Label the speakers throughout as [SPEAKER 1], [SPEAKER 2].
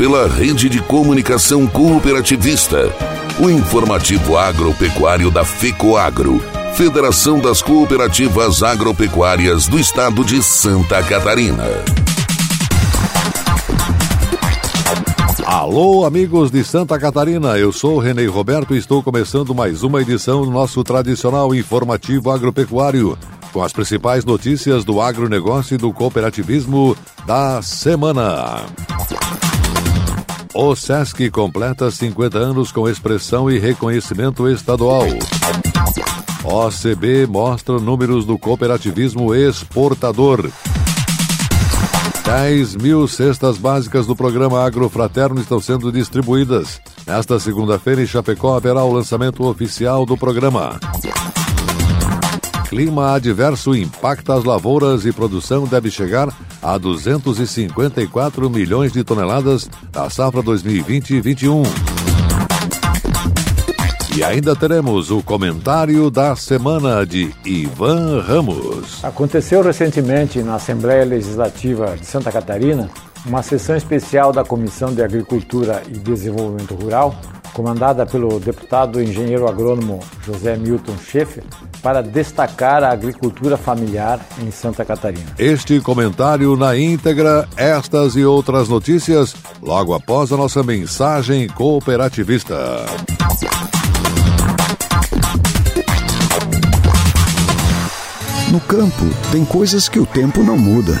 [SPEAKER 1] pela rede de comunicação cooperativista, o informativo agropecuário da FECOAGRO, Federação das Cooperativas Agropecuárias do Estado de Santa Catarina.
[SPEAKER 2] Alô, amigos de Santa Catarina, eu sou Renê Roberto e estou começando mais uma edição do nosso tradicional informativo agropecuário, com as principais notícias do agronegócio e do cooperativismo da semana. O SESC completa 50 anos com expressão e reconhecimento estadual. OCB mostra números do cooperativismo exportador. 10 mil cestas básicas do programa Agrofraterno estão sendo distribuídas. Nesta segunda-feira, em Chapecó, haverá o lançamento oficial do programa. Clima adverso impacta as lavouras e produção deve chegar a 254 milhões de toneladas da safra 2020-21. E ainda teremos o comentário da semana de Ivan Ramos.
[SPEAKER 3] Aconteceu recentemente na Assembleia Legislativa de Santa Catarina uma sessão especial da Comissão de Agricultura e Desenvolvimento Rural, comandada pelo deputado engenheiro agrônomo José Milton Schaeffer, para destacar a agricultura familiar em Santa Catarina.
[SPEAKER 2] Este comentário na íntegra, estas e outras notícias, logo após a nossa mensagem cooperativista.
[SPEAKER 4] No campo, tem coisas que o tempo não muda,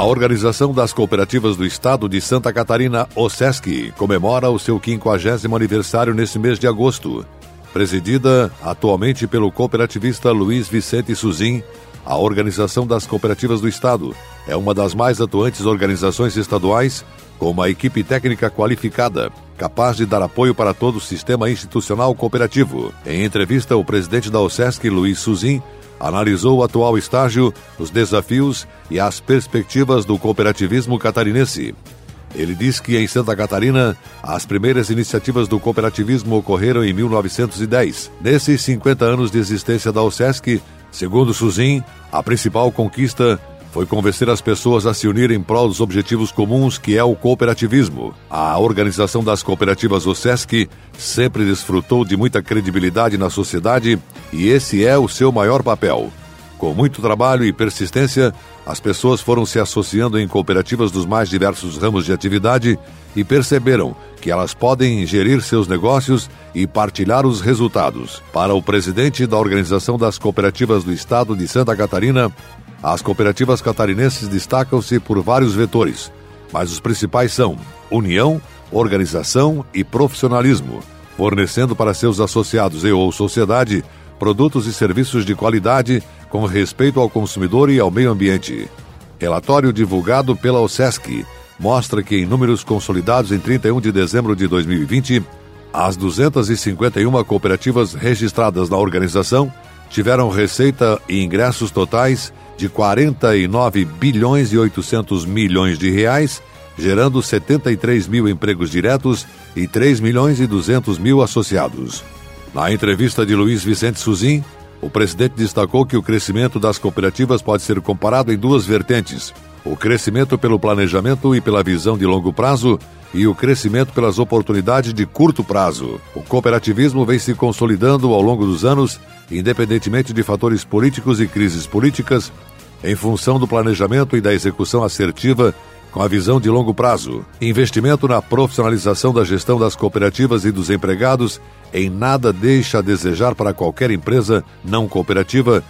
[SPEAKER 2] A Organização das Cooperativas do Estado de Santa Catarina, OSESC, comemora o seu 50 aniversário nesse mês de agosto. Presidida atualmente pelo cooperativista Luiz Vicente Suzin, a Organização das Cooperativas do Estado é uma das mais atuantes organizações estaduais com uma equipe técnica qualificada, capaz de dar apoio para todo o sistema institucional cooperativo. Em entrevista, o presidente da OSESC, Luiz Suzin, analisou o atual estágio, os desafios e as perspectivas do cooperativismo catarinense. Ele diz que em Santa Catarina, as primeiras iniciativas do cooperativismo ocorreram em 1910. Nesses 50 anos de existência da OSESC, segundo Suzin, a principal conquista foi convencer as pessoas a se unirem em prol dos objetivos comuns que é o cooperativismo. A Organização das Cooperativas OSESC sempre desfrutou de muita credibilidade na sociedade e esse é o seu maior papel. Com muito trabalho e persistência, as pessoas foram se associando em cooperativas dos mais diversos ramos de atividade e perceberam que elas podem gerir seus negócios e partilhar os resultados. Para o presidente da Organização das Cooperativas do Estado de Santa Catarina, as cooperativas catarinenses destacam-se por vários vetores, mas os principais são união, organização e profissionalismo, fornecendo para seus associados e ou sociedade produtos e serviços de qualidade com respeito ao consumidor e ao meio ambiente. Relatório divulgado pela OSESC mostra que em números consolidados em 31 de dezembro de 2020, as 251 cooperativas registradas na organização tiveram receita e ingressos totais de 49 bilhões e 800 milhões de reais, gerando 73 mil empregos diretos e 3 milhões e 200 mil associados. Na entrevista de Luiz Vicente Suzin, o presidente destacou que o crescimento das cooperativas pode ser comparado em duas vertentes: o crescimento pelo planejamento e pela visão de longo prazo e o crescimento pelas oportunidades de curto prazo. O cooperativismo vem se consolidando ao longo dos anos, independentemente de fatores políticos e crises políticas, em função do planejamento e da execução assertiva com a visão de longo prazo. Investimento na profissionalização da gestão das cooperativas e dos empregados em nada deixa a desejar para qualquer empresa não cooperativa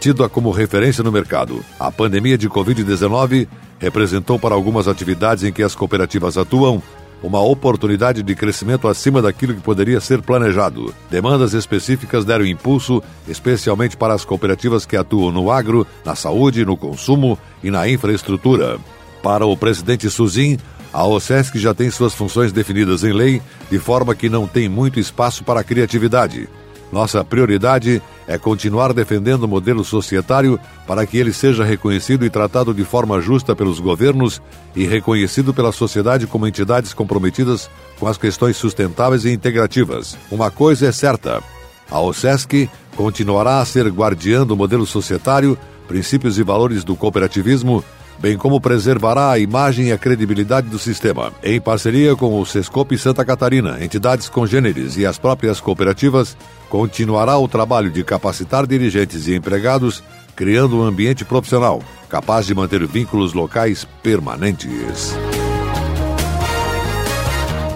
[SPEAKER 2] tida como referência no mercado. A pandemia de Covid-19 representou para algumas atividades em que as cooperativas atuam uma oportunidade de crescimento acima daquilo que poderia ser planejado. Demandas específicas deram impulso, especialmente para as cooperativas que atuam no agro, na saúde, no consumo e na infraestrutura. Para o presidente Suzin, a OSESC já tem suas funções definidas em lei, de forma que não tem muito espaço para a criatividade. Nossa prioridade é continuar defendendo o modelo societário para que ele seja reconhecido e tratado de forma justa pelos governos e reconhecido pela sociedade como entidades comprometidas com as questões sustentáveis e integrativas. Uma coisa é certa: a OSESC continuará a ser guardiã do modelo societário, princípios e valores do cooperativismo bem como preservará a imagem e a credibilidade do sistema. Em parceria com o Sescope Santa Catarina, entidades congêneres e as próprias cooperativas, continuará o trabalho de capacitar dirigentes e empregados, criando um ambiente profissional capaz de manter vínculos locais permanentes.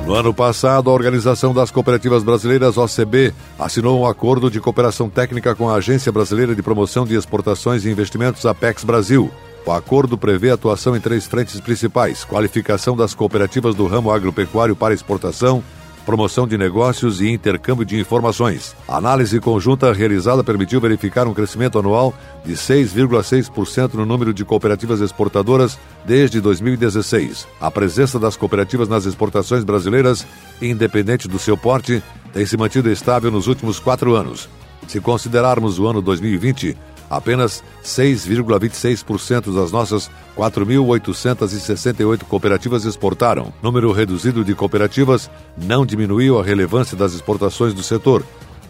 [SPEAKER 2] No ano passado, a Organização das Cooperativas Brasileiras, OCB, assinou um acordo de cooperação técnica com a Agência Brasileira de Promoção de Exportações e Investimentos, Apex Brasil, o acordo prevê atuação em três frentes principais: qualificação das cooperativas do ramo agropecuário para exportação, promoção de negócios e intercâmbio de informações. A análise conjunta realizada permitiu verificar um crescimento anual de 6,6% no número de cooperativas exportadoras desde 2016. A presença das cooperativas nas exportações brasileiras, independente do seu porte, tem se mantido estável nos últimos quatro anos. Se considerarmos o ano 2020, apenas 6,26% das nossas 4.868 cooperativas exportaram. Número reduzido de cooperativas não diminuiu a relevância das exportações do setor.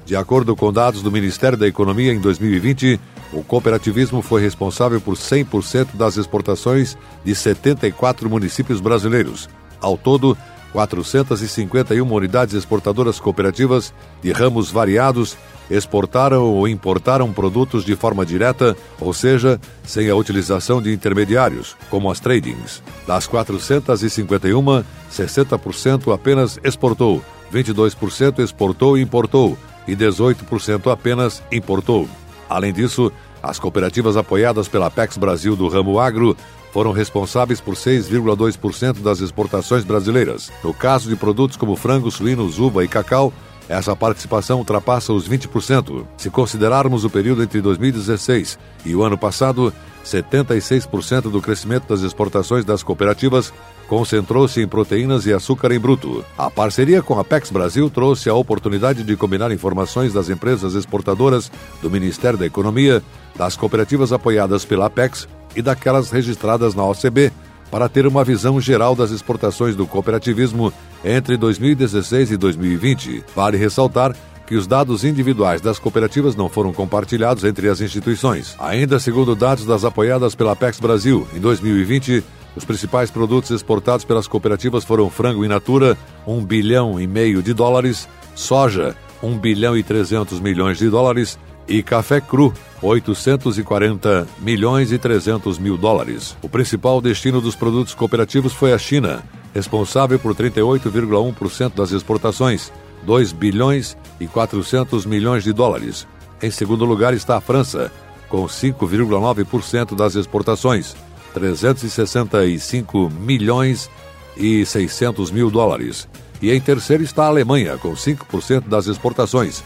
[SPEAKER 2] De acordo com dados do Ministério da Economia, em 2020, o cooperativismo foi responsável por 100% das exportações de 74 municípios brasileiros. Ao todo, 451 unidades exportadoras cooperativas de ramos variados exportaram ou importaram produtos de forma direta, ou seja, sem a utilização de intermediários, como as tradings. Das 451, 60% apenas exportou, 22% exportou e importou e 18% apenas importou. Além disso, as cooperativas apoiadas pela Pex Brasil do ramo agro foram responsáveis por 6,2% das exportações brasileiras. No caso de produtos como frango, suínos, uva e cacau, essa participação ultrapassa os 20%. Se considerarmos o período entre 2016 e o ano passado, 76% do crescimento das exportações das cooperativas concentrou-se em proteínas e açúcar em bruto. A parceria com a Pex Brasil trouxe a oportunidade de combinar informações das empresas exportadoras, do Ministério da Economia, das cooperativas apoiadas pela Apex e daquelas registradas na OCB para ter uma visão geral das exportações do cooperativismo entre 2016 e 2020. Vale ressaltar que os dados individuais das cooperativas não foram compartilhados entre as instituições. Ainda segundo dados das apoiadas pela Apex Brasil, em 2020, os principais produtos exportados pelas cooperativas foram frango in natura, 1 bilhão e meio de dólares, soja, 1 bilhão e 300 milhões de dólares, e café cru, 840 milhões e 300 mil dólares. O principal destino dos produtos cooperativos foi a China, responsável por 38,1% das exportações, 2 bilhões e 400 milhões de dólares. Em segundo lugar está a França, com 5,9% das exportações, 365 milhões e 600 mil dólares. E em terceiro está a Alemanha, com 5% das exportações,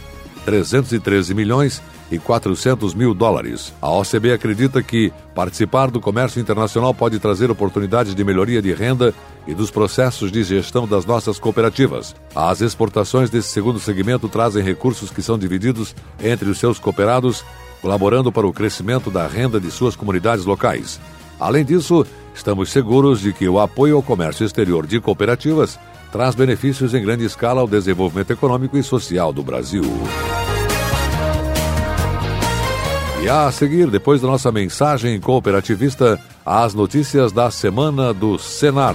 [SPEAKER 2] 313 milhões e 400 mil dólares. A OCB acredita que participar do comércio internacional pode trazer oportunidades de melhoria de renda e dos processos de gestão das nossas cooperativas. As exportações desse segundo segmento trazem recursos que são divididos entre os seus cooperados, colaborando para o crescimento da renda de suas comunidades locais. Além disso, estamos seguros de que o apoio ao comércio exterior de cooperativas traz benefícios em grande escala ao desenvolvimento econômico e social do Brasil. E a seguir, depois da nossa mensagem cooperativista, as notícias da semana do Senar.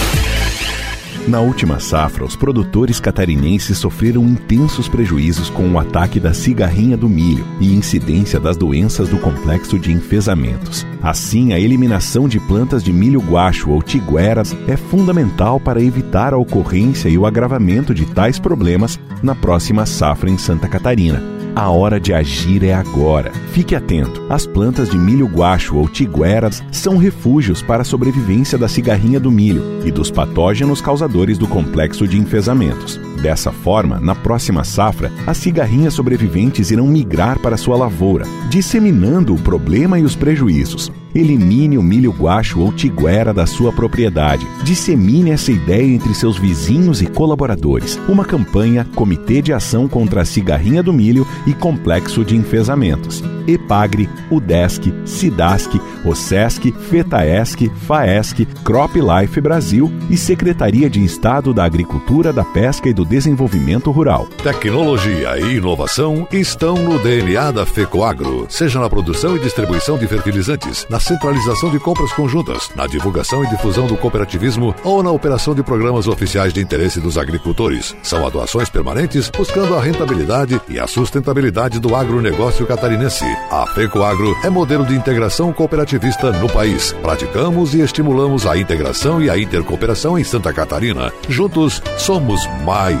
[SPEAKER 5] Na última safra, os produtores catarinenses sofreram intensos prejuízos com o ataque da cigarrinha do milho e incidência das doenças do complexo de enfesamentos. Assim, a eliminação de plantas de milho guacho ou tigueras é fundamental para evitar a ocorrência e o agravamento de tais problemas na próxima safra em Santa Catarina. A hora de agir é agora. Fique atento. As plantas de milho guacho ou tigueras são refúgios para a sobrevivência da cigarrinha do milho e dos patógenos causadores do complexo de enfesamentos. Dessa forma, na próxima safra, as cigarrinhas sobreviventes irão migrar para sua lavoura, disseminando o problema e os prejuízos. Elimine o milho guacho ou tiguera da sua propriedade. Dissemine essa ideia entre seus vizinhos e colaboradores. Uma campanha Comitê de Ação contra a Cigarrinha do Milho e Complexo de Enfesamentos. EPAGRE, UDESC, SIDASC, OSESC, FETAESC, FAESC, Crop Life Brasil e Secretaria de Estado da Agricultura, da Pesca e do Desenvolvimento Rural.
[SPEAKER 2] Tecnologia e inovação estão no DNA da FECOAGRO, seja na produção e distribuição de fertilizantes, na centralização de compras conjuntas, na divulgação e difusão do cooperativismo ou na operação de programas oficiais de interesse dos agricultores. São atuações permanentes buscando a rentabilidade e a sustentabilidade do agronegócio catarinense. A FECOAGRO é modelo de integração cooperativista no país. Praticamos e estimulamos a integração e a intercooperação em Santa Catarina. Juntos, somos mais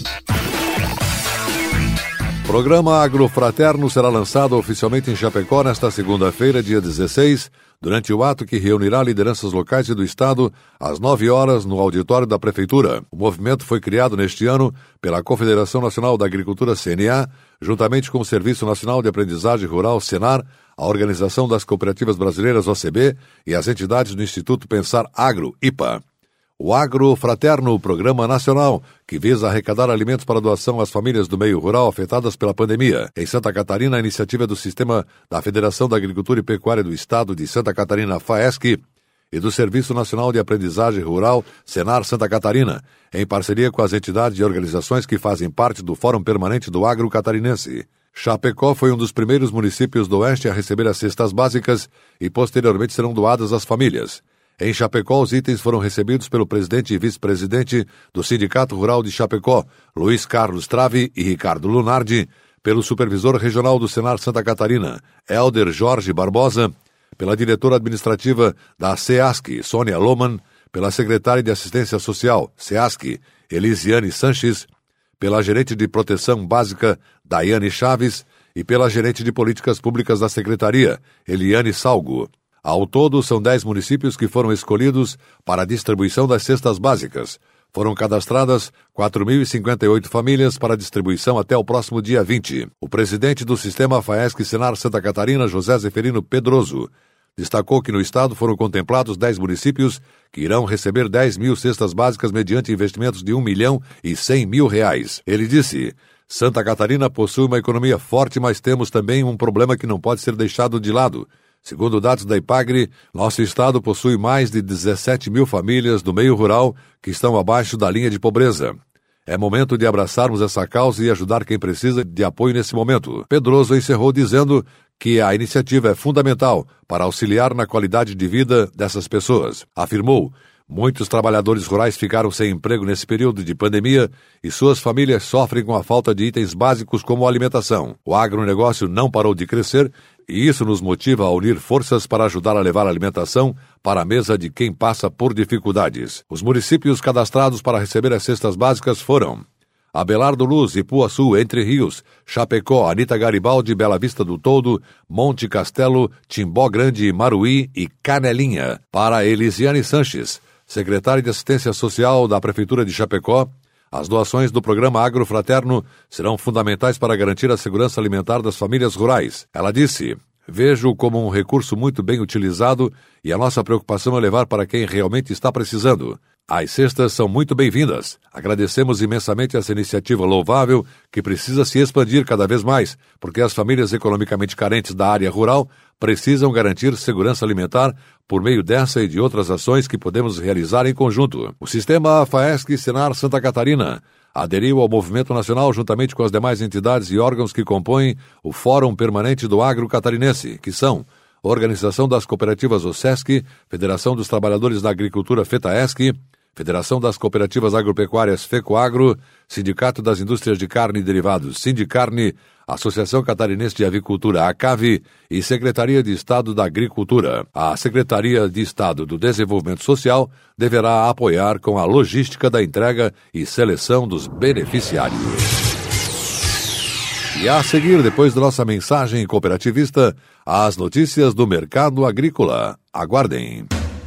[SPEAKER 2] Programa Agrofraterno será lançado oficialmente em Chapecó nesta segunda-feira, dia 16, durante o ato que reunirá lideranças locais e do Estado às 9 horas no auditório da Prefeitura. O movimento foi criado neste ano pela Confederação Nacional da Agricultura CNA, juntamente com o Serviço Nacional de Aprendizagem Rural Senar, a Organização das Cooperativas Brasileiras OCB e as entidades do Instituto Pensar Agro IPA. O Agro Fraterno, programa nacional que visa arrecadar alimentos para doação às famílias do meio rural afetadas pela pandemia. Em Santa Catarina, a iniciativa é do Sistema da Federação da Agricultura e Pecuária do Estado de Santa Catarina, FAESC, e do Serviço Nacional de Aprendizagem Rural, Senar Santa Catarina, em parceria com as entidades e organizações que fazem parte do Fórum Permanente do Agro Catarinense. Chapecó foi um dos primeiros municípios do Oeste a receber as cestas básicas e posteriormente serão doadas às famílias. Em Chapecó, os itens foram recebidos pelo presidente e vice-presidente do Sindicato Rural de Chapecó, Luiz Carlos Trave e Ricardo Lunardi, pelo supervisor regional do Senar Santa Catarina, Elder Jorge Barbosa, pela diretora administrativa da SEASC, Sônia Loman, pela secretária de Assistência Social, SEASC, Elisiane Sanches, pela gerente de Proteção Básica, Daiane Chaves, e pela gerente de Políticas Públicas da Secretaria, Eliane Salgo. Ao todo, são 10 municípios que foram escolhidos para a distribuição das cestas básicas. Foram cadastradas 4.058 famílias para distribuição até o próximo dia 20. O presidente do Sistema FAESC Senar Santa Catarina, José Zeferino Pedroso, destacou que no estado foram contemplados 10 municípios que irão receber 10 mil cestas básicas mediante investimentos de 1 milhão e 100 mil reais. Ele disse: Santa Catarina possui uma economia forte, mas temos também um problema que não pode ser deixado de lado Segundo dados da IPAGRE, nosso estado possui mais de 17 mil famílias do meio rural que estão abaixo da linha de pobreza. É momento de abraçarmos essa causa e ajudar quem precisa de apoio nesse momento. Pedroso encerrou dizendo que a iniciativa é fundamental para auxiliar na qualidade de vida dessas pessoas. Afirmou Muitos trabalhadores rurais ficaram sem emprego nesse período de pandemia e suas famílias sofrem com a falta de itens básicos como alimentação. O agronegócio não parou de crescer e isso nos motiva a unir forças para ajudar a levar alimentação para a mesa de quem passa por dificuldades. Os municípios cadastrados para receber as cestas básicas foram Abelardo Luz, Ipuaçu, Entre Rios, Chapecó, Anita Garibaldi, Bela Vista do Todo, Monte Castelo, Timbó Grande, Maruí e Canelinha. Para Elisiane Sanches, secretária de Assistência Social da Prefeitura de Chapecó, as doações do programa Agrofraterno serão fundamentais para garantir a segurança alimentar das famílias rurais. Ela disse: Vejo como um recurso muito bem utilizado e a nossa preocupação é levar para quem realmente está precisando. As cestas são muito bem-vindas. Agradecemos imensamente essa iniciativa louvável que precisa se expandir cada vez mais, porque as famílias economicamente carentes da área rural precisam garantir segurança alimentar por meio dessa e de outras ações que podemos realizar em conjunto. O sistema FAESC Senar Santa Catarina aderiu ao movimento nacional juntamente com as demais entidades e órgãos que compõem o Fórum Permanente do Agro Catarinense, que são Organização das Cooperativas OSESC, Federação dos Trabalhadores da Agricultura FETAESC, Federação das Cooperativas Agropecuárias FECOAGRO, Sindicato das Indústrias de Carne e Derivados Sindicarne, Associação Catarinense de Avicultura ACAVE e Secretaria de Estado da Agricultura. A Secretaria de Estado do Desenvolvimento Social deverá apoiar com a logística da entrega e seleção dos beneficiários. E a seguir, depois da nossa mensagem cooperativista, as notícias do mercado agrícola. Aguardem.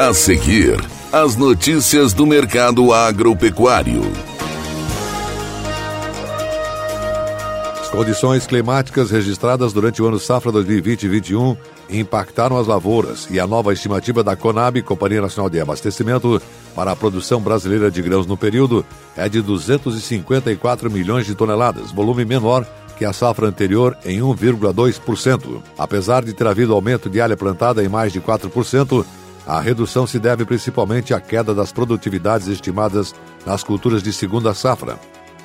[SPEAKER 1] A seguir, as notícias do mercado agropecuário.
[SPEAKER 2] As condições climáticas registradas durante o ano safra 2020-21 impactaram as lavouras e a nova estimativa da Conab, Companhia Nacional de Abastecimento, para a produção brasileira de grãos no período é de 254 milhões de toneladas, volume menor que a safra anterior em 1,2%. Apesar de ter havido aumento de área plantada em mais de 4%, a redução se deve principalmente à queda das produtividades estimadas nas culturas de segunda safra,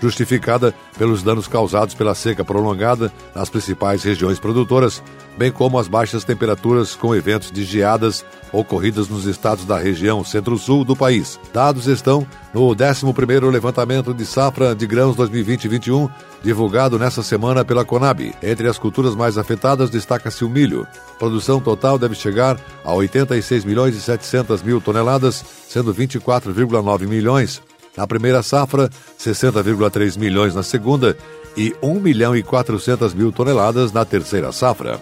[SPEAKER 2] justificada pelos danos causados pela seca prolongada nas principais regiões produtoras, bem como as baixas temperaturas com eventos de geadas ocorridas nos estados da região centro-sul do país. Dados estão no 11º levantamento de safra de grãos 2020-21, divulgado nesta semana pela Conab. Entre as culturas mais afetadas destaca-se o milho. produção total deve chegar a 86 milhões e 700 mil toneladas, sendo 24,9 milhões na primeira safra, 60,3 milhões na segunda e 1 milhão e 400 mil toneladas na terceira safra.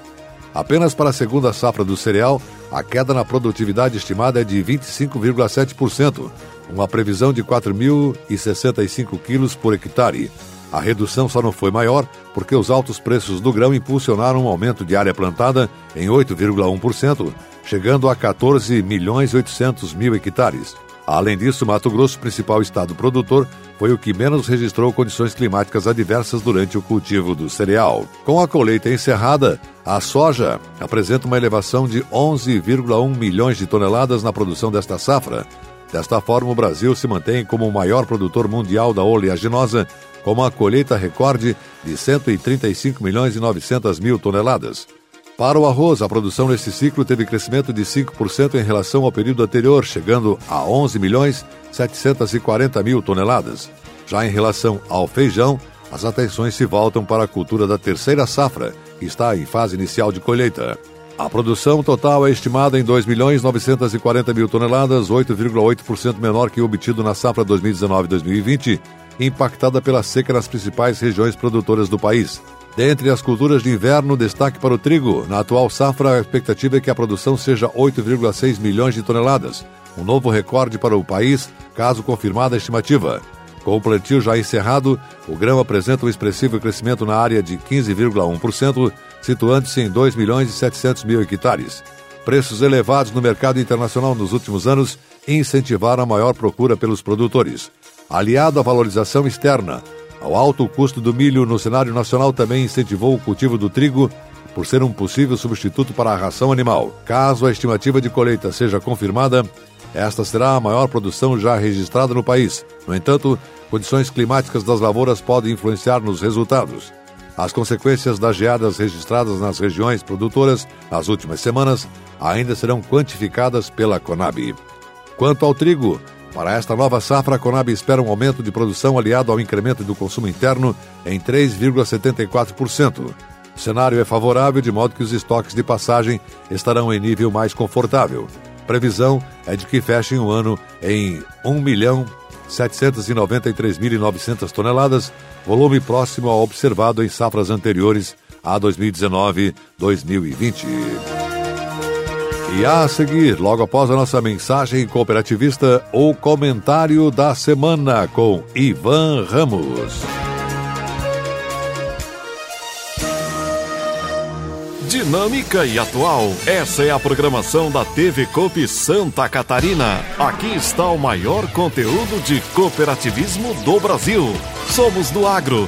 [SPEAKER 2] Apenas para a segunda safra do cereal, a queda na produtividade estimada é de 25,7%, uma previsão de 4.065 quilos por hectare. A redução só não foi maior porque os altos preços do grão impulsionaram um aumento de área plantada em 8,1%, chegando a 14 milhões 800 mil hectares. Além disso, Mato Grosso, principal estado produtor, foi o que menos registrou condições climáticas adversas durante o cultivo do cereal. Com a colheita encerrada, a soja apresenta uma elevação de 11,1 milhões de toneladas na produção desta safra. Desta forma, o Brasil se mantém como o maior produtor mundial da oleaginosa, com uma colheita recorde de 135 milhões e 900 mil toneladas. Para o arroz, a produção neste ciclo teve crescimento de 5% em relação ao período anterior, chegando a 11 milhões 740 mil toneladas. Já em relação ao feijão, as atenções se voltam para a cultura da terceira safra, que está em fase inicial de colheita. A produção total é estimada em 2 milhões 940 mil toneladas, 8,8% menor que o obtido na safra 2019-2020, impactada pela seca nas principais regiões produtoras do país. Dentre as culturas de inverno, destaque para o trigo. Na atual safra, a expectativa é que a produção seja 8,6 milhões de toneladas, um novo recorde para o país, caso confirmada a estimativa. Com o plantio já encerrado, o grão apresenta um expressivo crescimento na área de 15,1%, situando-se em 2 milhões e 700 mil hectares. Preços elevados no mercado internacional nos últimos anos incentivaram a maior procura pelos produtores. Aliado à valorização externa, ao alto custo do milho no cenário nacional também incentivou o cultivo do trigo, por ser um possível substituto para a ração animal. Caso a estimativa de colheita seja confirmada, esta será a maior produção já registrada no país. No entanto, condições climáticas das lavouras podem influenciar nos resultados. As consequências das geadas registradas nas regiões produtoras nas últimas semanas ainda serão quantificadas pela Conab. Quanto ao trigo, para esta nova safra, a Conab espera um aumento de produção aliado ao incremento do consumo interno em 3,74%. O cenário é favorável, de modo que os estoques de passagem estarão em nível mais confortável. Previsão é de que fechem o ano em 1 milhão 793.900 toneladas, volume próximo ao observado em safras anteriores a 2019-2020. E a seguir, logo após a nossa mensagem cooperativista, o comentário da semana com Ivan Ramos.
[SPEAKER 6] dinâmica e atual. Essa é a programação da TV Coop Santa Catarina. Aqui está o maior conteúdo de cooperativismo do Brasil. Somos do agro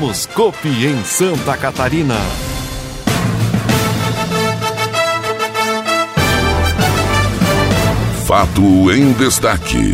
[SPEAKER 6] Somos Copi em Santa Catarina.
[SPEAKER 1] Fato em destaque.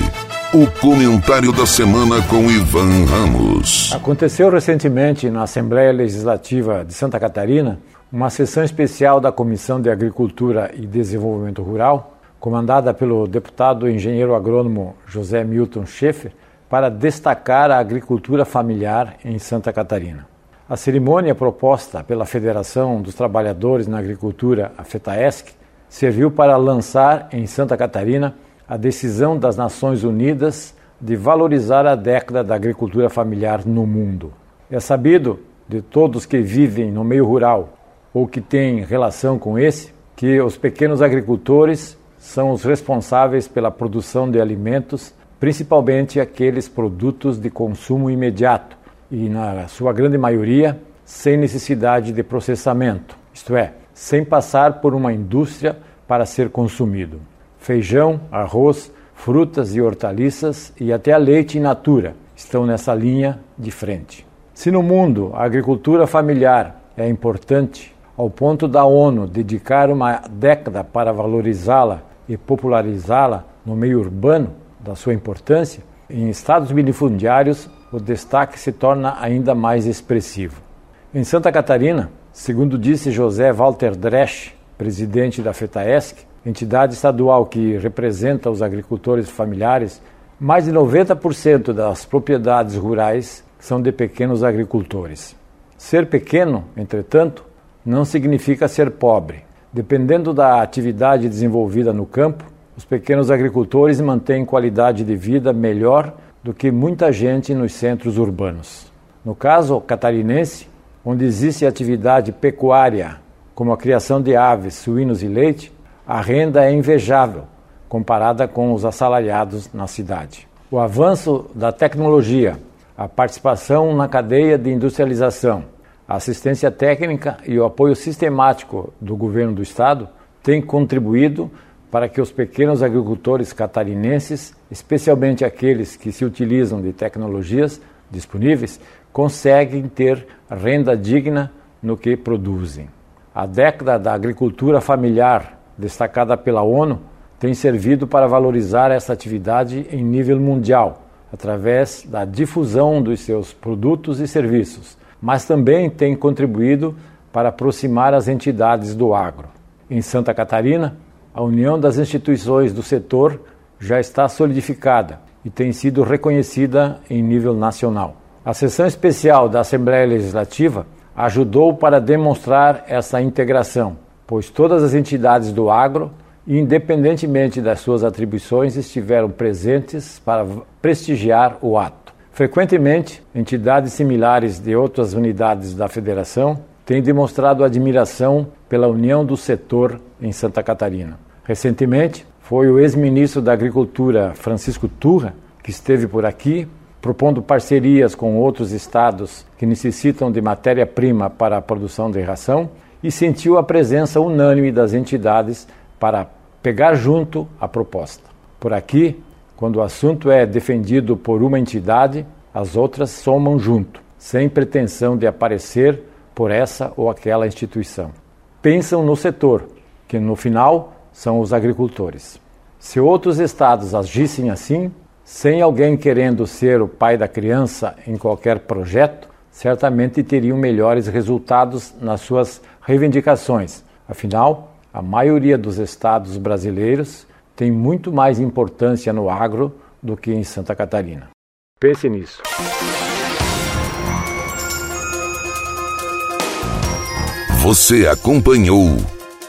[SPEAKER 1] O comentário da semana com Ivan Ramos.
[SPEAKER 3] Aconteceu recentemente na Assembleia Legislativa de Santa Catarina uma sessão especial da Comissão de Agricultura e Desenvolvimento Rural, comandada pelo deputado engenheiro agrônomo José Milton Schaefer, para destacar a agricultura familiar em Santa Catarina. A cerimônia proposta pela Federação dos Trabalhadores na Agricultura, a FETAESC, serviu para lançar em Santa Catarina a decisão das Nações Unidas de valorizar a década da agricultura familiar no mundo. É sabido de todos que vivem no meio rural ou que têm relação com esse que os pequenos agricultores são os responsáveis pela produção de alimentos principalmente aqueles produtos de consumo imediato e, na sua grande maioria, sem necessidade de processamento, isto é, sem passar por uma indústria para ser consumido. Feijão, arroz, frutas e hortaliças e até a leite in natura estão nessa linha de frente. Se no mundo a agricultura familiar é importante, ao ponto da ONU dedicar uma década para valorizá-la e popularizá-la no meio urbano, da sua importância, em estados milifundiários o destaque se torna ainda mais expressivo. Em Santa Catarina, segundo disse José Walter Dresch, presidente da FETAESC, entidade estadual que representa os agricultores familiares, mais de 90% das propriedades rurais são de pequenos agricultores. Ser pequeno, entretanto, não significa ser pobre. Dependendo da atividade desenvolvida no campo, os pequenos agricultores mantêm qualidade de vida melhor do que muita gente nos centros urbanos. No caso catarinense, onde existe atividade pecuária, como a criação de aves, suínos e leite, a renda é invejável comparada com os assalariados na cidade. O avanço da tecnologia, a participação na cadeia de industrialização, a assistência técnica e o apoio sistemático do governo do estado têm contribuído para que os pequenos agricultores catarinenses, especialmente aqueles que se utilizam de tecnologias disponíveis, conseguem ter renda digna no que produzem. A década da agricultura familiar, destacada pela ONU, tem servido para valorizar essa atividade em nível mundial, através da difusão dos seus produtos e serviços, mas também tem contribuído para aproximar as entidades do agro. Em Santa Catarina, a união das instituições do setor já está solidificada e tem sido reconhecida em nível nacional. A sessão especial da Assembleia Legislativa ajudou para demonstrar essa integração, pois todas as entidades do agro, independentemente das suas atribuições, estiveram presentes para prestigiar o ato. Frequentemente, entidades similares de outras unidades da federação têm demonstrado admiração pela união do setor em Santa Catarina. Recentemente, foi o ex-ministro da Agricultura, Francisco Turra, que esteve por aqui propondo parcerias com outros estados que necessitam de matéria-prima para a produção de ração e sentiu a presença unânime das entidades para pegar junto a proposta. Por aqui, quando o assunto é defendido por uma entidade, as outras somam junto, sem pretensão de aparecer por essa ou aquela instituição. Pensam no setor, que no final são os agricultores. Se outros estados agissem assim, sem alguém querendo ser o pai da criança em qualquer projeto, certamente teriam melhores resultados nas suas reivindicações. Afinal, a maioria dos estados brasileiros tem muito mais importância no agro do que em Santa Catarina. Pense nisso.
[SPEAKER 1] Você acompanhou